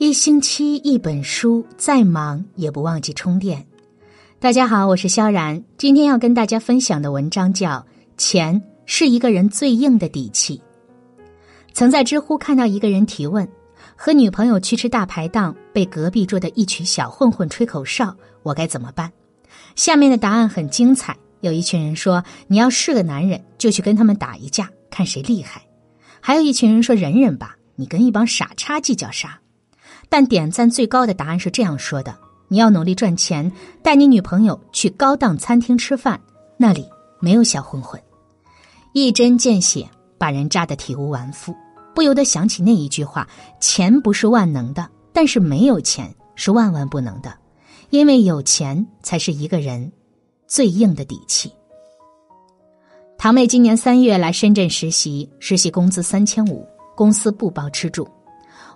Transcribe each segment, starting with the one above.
一星期一本书，再忙也不忘记充电。大家好，我是萧然，今天要跟大家分享的文章叫《钱是一个人最硬的底气》。曾在知乎看到一个人提问：和女朋友去吃大排档，被隔壁桌的一群小混混吹口哨，我该怎么办？下面的答案很精彩。有一群人说：你要是个男人，就去跟他们打一架，看谁厉害。还有一群人说：忍忍吧，你跟一帮傻叉计较啥？但点赞最高的答案是这样说的：“你要努力赚钱，带你女朋友去高档餐厅吃饭，那里没有小混混。”一针见血，把人扎得体无完肤。不由得想起那一句话：“钱不是万能的，但是没有钱是万万不能的，因为有钱才是一个人最硬的底气。”堂妹今年三月来深圳实习，实习工资三千五，公司不包吃住。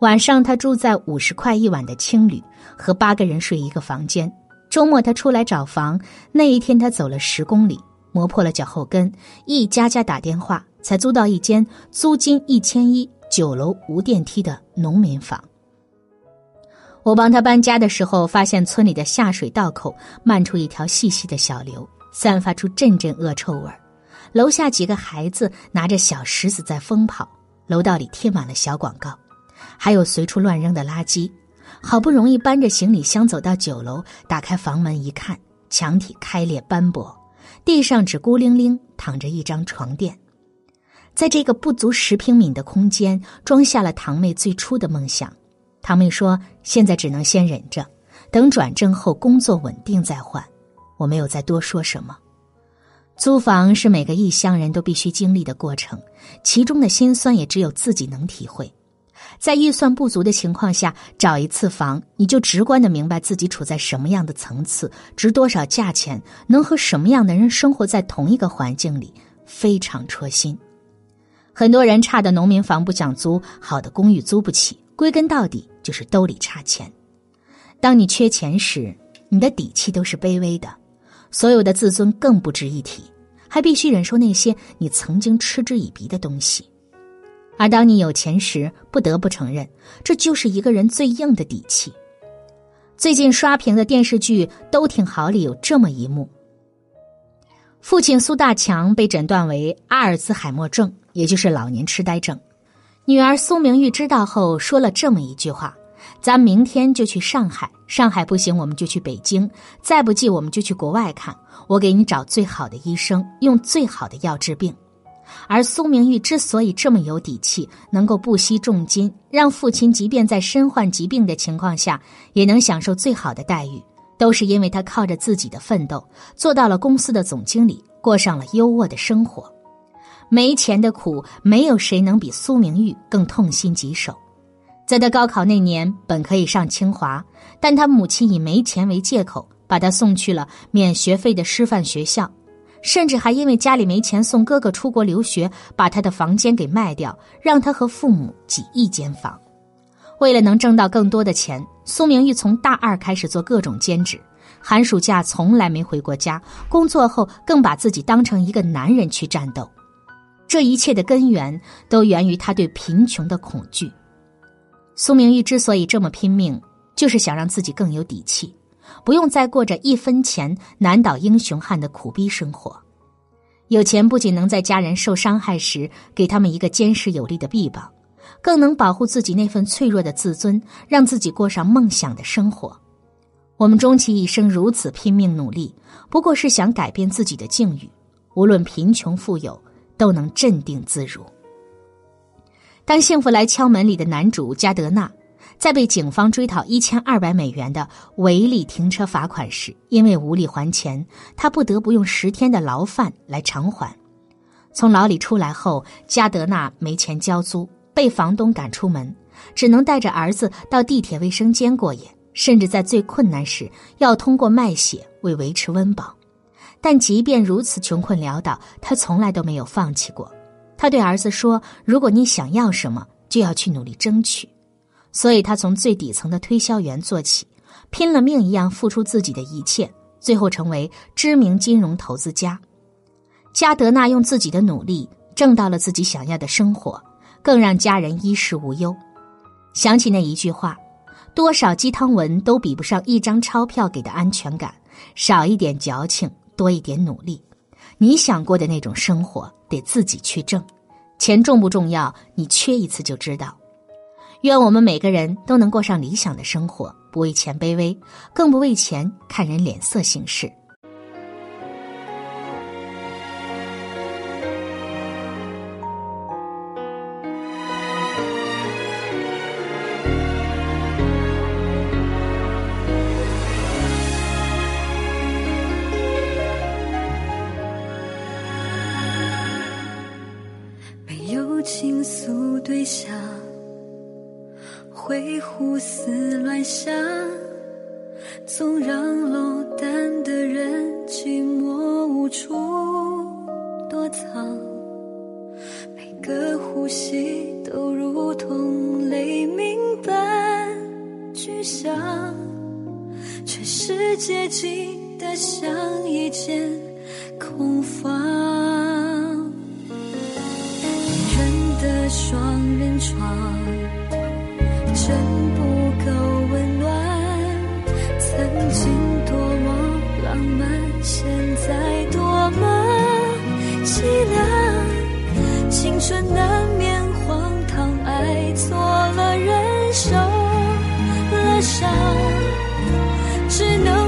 晚上，他住在五十块一晚的青旅，和八个人睡一个房间。周末他出来找房，那一天他走了十公里，磨破了脚后跟，一家家打电话才租到一间租金一千一、九楼无电梯的农民房。我帮他搬家的时候，发现村里的下水道口漫出一条细细的小流，散发出阵阵恶臭味楼下几个孩子拿着小石子在疯跑，楼道里贴满了小广告。还有随处乱扔的垃圾，好不容易搬着行李箱走到九楼，打开房门一看，墙体开裂斑驳，地上只孤零零躺着一张床垫。在这个不足十平米的空间，装下了堂妹最初的梦想。堂妹说：“现在只能先忍着，等转正后工作稳定再换。”我没有再多说什么。租房是每个异乡人都必须经历的过程，其中的辛酸也只有自己能体会。在预算不足的情况下找一次房，你就直观的明白自己处在什么样的层次，值多少价钱，能和什么样的人生活在同一个环境里，非常戳心。很多人差的农民房不想租，好的公寓租不起，归根到底就是兜里差钱。当你缺钱时，你的底气都是卑微的，所有的自尊更不值一提，还必须忍受那些你曾经嗤之以鼻的东西。而当你有钱时，不得不承认，这就是一个人最硬的底气。最近刷屏的电视剧《都挺好》里有这么一幕：父亲苏大强被诊断为阿尔兹海默症，也就是老年痴呆症。女儿苏明玉知道后说了这么一句话：“咱明天就去上海，上海不行我们就去北京，再不济我们就去国外看，我给你找最好的医生，用最好的药治病。”而苏明玉之所以这么有底气，能够不惜重金让父亲即便在身患疾病的情况下也能享受最好的待遇，都是因为他靠着自己的奋斗做到了公司的总经理，过上了优渥的生活。没钱的苦，没有谁能比苏明玉更痛心疾首。在他高考那年，本可以上清华，但他母亲以没钱为借口，把他送去了免学费的师范学校。甚至还因为家里没钱送哥哥出国留学，把他的房间给卖掉，让他和父母挤一间房。为了能挣到更多的钱，苏明玉从大二开始做各种兼职，寒暑假从来没回过家。工作后更把自己当成一个男人去战斗。这一切的根源都源于他对贫穷的恐惧。苏明玉之所以这么拼命，就是想让自己更有底气。不用再过着一分钱难倒英雄汉的苦逼生活，有钱不仅能在家人受伤害时给他们一个坚实有力的臂膀，更能保护自己那份脆弱的自尊，让自己过上梦想的生活。我们终其一生如此拼命努力，不过是想改变自己的境遇，无论贫穷富有，都能镇定自如。当幸福来敲门里的男主加德纳。在被警方追讨一千二百美元的违例停车罚款时，因为无力还钱，他不得不用十天的牢饭来偿还。从牢里出来后，加德纳没钱交租，被房东赶出门，只能带着儿子到地铁卫生间过夜，甚至在最困难时要通过卖血为维持温饱。但即便如此穷困潦倒，他从来都没有放弃过。他对儿子说：“如果你想要什么，就要去努力争取。”所以他从最底层的推销员做起，拼了命一样付出自己的一切，最后成为知名金融投资家。加德纳用自己的努力挣到了自己想要的生活，更让家人衣食无忧。想起那一句话：“多少鸡汤文都比不上一张钞票给的安全感。少一点矫情，多一点努力。你想过的那种生活，得自己去挣。钱重不重要？你缺一次就知道。愿我们每个人都能过上理想的生活，不为钱卑微，更不为钱看人脸色行事。没有倾诉对象，会胡思乱想，总让落单的人寂寞无处躲藏。每个呼吸都如同雷鸣般巨响，全世界静得像一间空房。人的双人床现在多么凄凉。青春难免荒唐，爱错了人，受了伤，只能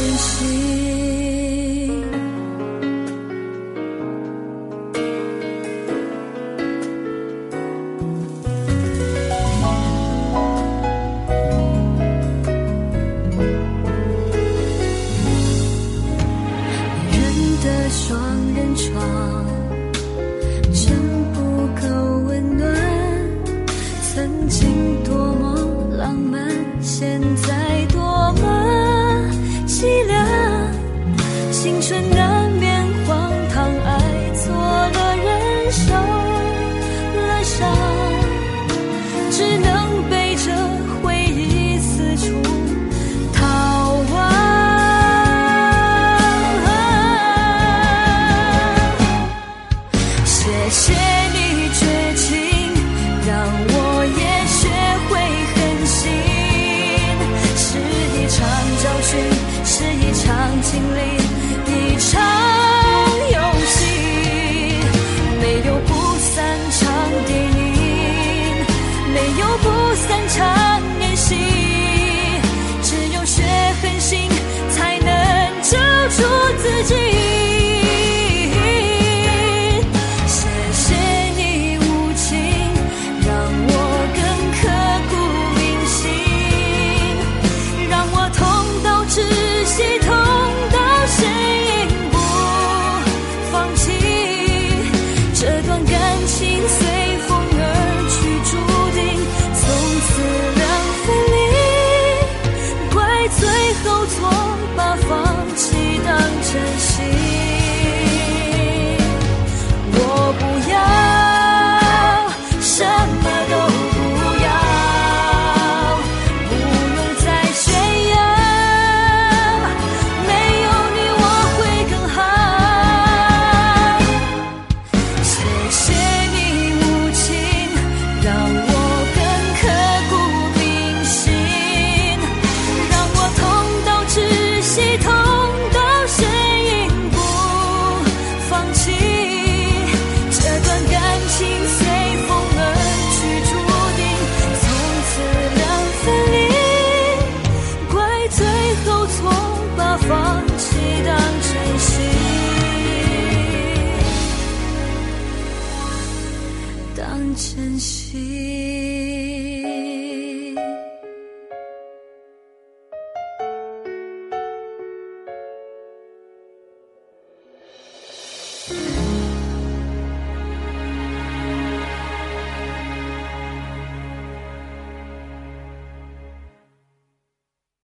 真心。人的双人床，真不够。是一场经历一场游戏。没有不散场电影没有不散场的